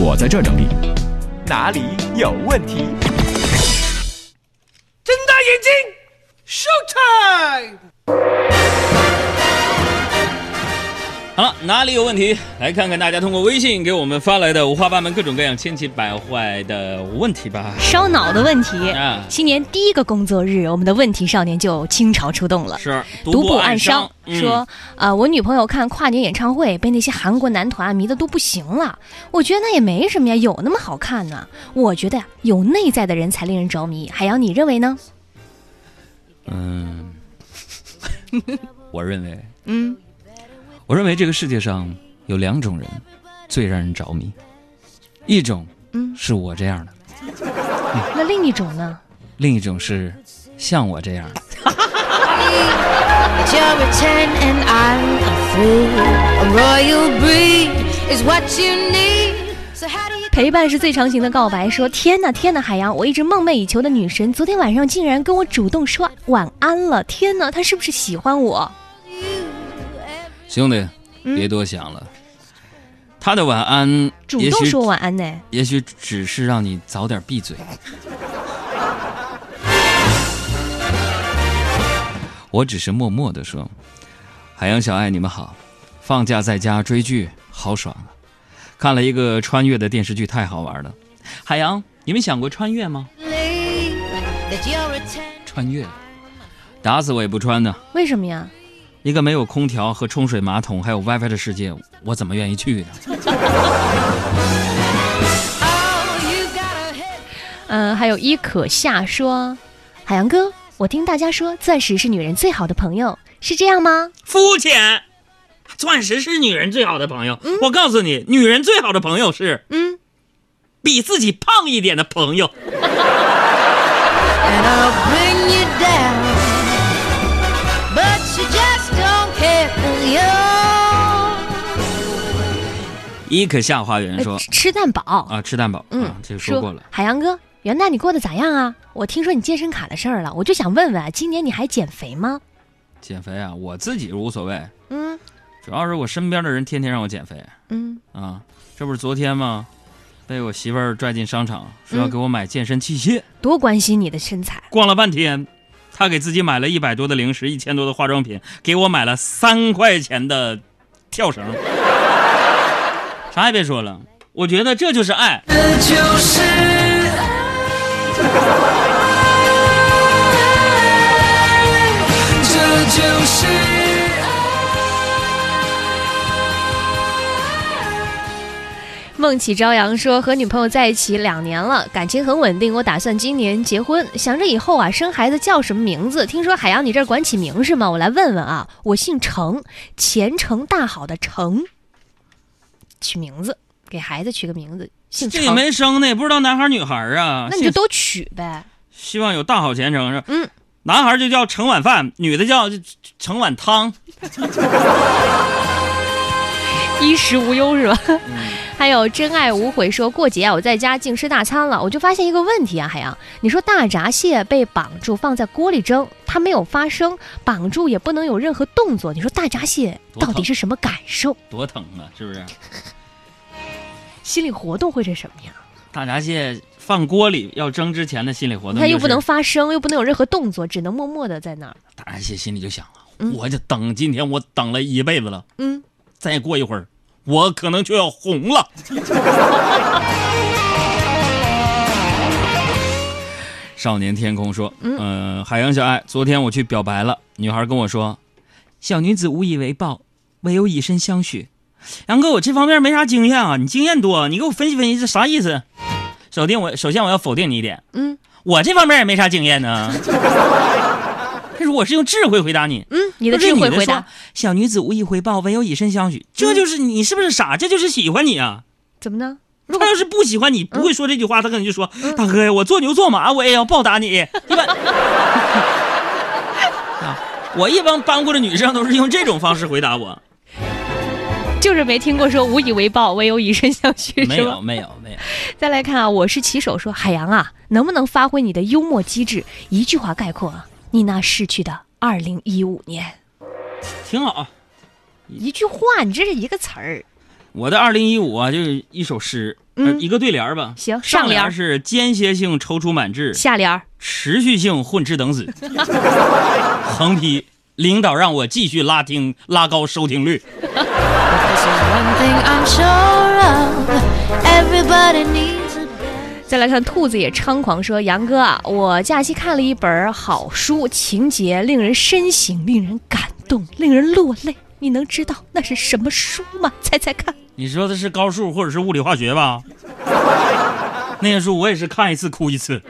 我在这儿整理。哪里有问题？睁大眼睛，show time！好了，哪里有问题？来看看大家通过微信给我们发来的五花八门、各种各样、千奇百怪的问题吧。烧脑的问题啊新年第一个工作日，我们的问题少年就倾巢出动了。是独步暗伤嗯说，呃，我女朋友看跨年演唱会，被那些韩国男团迷得都不行了。我觉得那也没什么呀，有那么好看呢？我觉得呀，有内在的人才令人着迷。海洋，你认为呢？嗯，我认为，嗯，我认为这个世界上有两种人最让人着迷，一种嗯是我这样的，那另一种呢？另一种是像我这样 陪伴是最长情的告白。说天呐天呐，海洋，我一直梦寐以求的女神，昨天晚上竟然跟我主动说晚安了。天呐，她是不是喜欢我？兄弟，嗯别多想了，他的晚安也许主动说晚安呢？也许只是让你早点闭嘴。我只是默默的说：“海洋小爱，你们好，放假在家追剧，好爽啊！看了一个穿越的电视剧，太好玩了。海洋，你们想过穿越吗?穿越，打死我也不穿呢。为什么呀？一个没有空调和冲水马桶还有 WiFi 的世界，我怎么愿意去呢？Oh. 嗯、还有伊可夏说，海洋哥，我听大家说钻石是女人最好的朋友，是这样吗？肤浅，钻石是女人最好的朋友。我告诉你，女人最好的朋友是嗯，比自己胖一点的朋友。伊可夏花园说呃吃吃蛋堡。啊，吃蛋堡，嗯啊，这个说过了。海洋哥，元旦你过得咋样啊？我听说你健身卡的事儿了，我就想问问啊，今年你还减肥吗？减肥啊，我自己无所谓，嗯主要是我身边的人天天让我减肥嗯，啊。这不是昨天吗？被我媳妇儿拽进商场，说要给我买健身器械，多关心你的身材。逛了半天，她给自己买了一百多的零食，一千多的化妆品，给我买了三块钱的跳绳。啥也别说了，我觉得这就是爱。这就是爱，这就是爱梦起朝阳说，和女朋友在一起两年了，感情很稳定，我打算今年结婚，想着以后啊生孩子叫什么名字。听说海洋你这儿管起名是吗？我来问问啊，我姓程，前程大好的程，取名字，给孩子取个名字，姓这也，没生呢，也不知道男孩女孩啊。那你就都取呗。希望有大好前程是吧？嗯，男孩就叫盛碗饭，女的叫盛碗汤。衣食无忧是吧？还有真爱无悔说过节啊，我在家净吃大餐了，我就发现一个问题啊，海洋，你说大闸蟹被绑住放在锅里蒸，它没有发声，绑住也不能有任何动作，你说大闸蟹到底是什么感受？多疼啊，是不是？心理活动会是什么呀？大闸蟹放锅里要蒸之前的心理活动，它又不能。发声，又不能有任何动作，只能默默的在那儿。大闸蟹心里就想了，嗯我就等今天我等了一辈子了，嗯，再过一会儿我可能就要红了。少年天空说：“嗯、海洋小爱，昨天我去表白了，女孩跟我说，小女子无以为报，唯有以身相许。杨哥，我这方面没啥经验啊，你经验多，你给我分析分析这啥意思？首先我首先我要否定你一点，嗯我这方面也没啥经验呢。但是我是用智慧回答你，嗯，你的智慧回答，小女子无以回报，唯有以身相许。这就是你是不是傻？这就是喜欢你啊！怎么呢？他要是不喜欢你，不会说这句话，他可能就说：“大哥呀，我做牛做马，我也要报答你。”对吧 啊，我一般搬过的女生都是用这种方式回答我。就是没听过说无以为报，唯有以身相许，没是吧有，？没有，没有。再来看啊，我是骑手说海洋啊，能不能发挥你的幽默机智，一句话概括啊你那逝去的二零一五年？挺好。一句话，你这是一个词儿。我的二零一五啊，就是一首诗，呃嗯一个对联儿吧。行上上联儿是间歇性踌躇满志，下联儿持续性混吃等死。横批：领导让我继续拉听，拉高收听率。再来看兔子也猖狂说：“杨哥啊，我假期看了一本好书，情节令人深省，令人感动，令人落泪。你能知道那是什么书吗？猜猜看。你说的是高数或者是物理化学吧？那些书我也是看一次哭一次。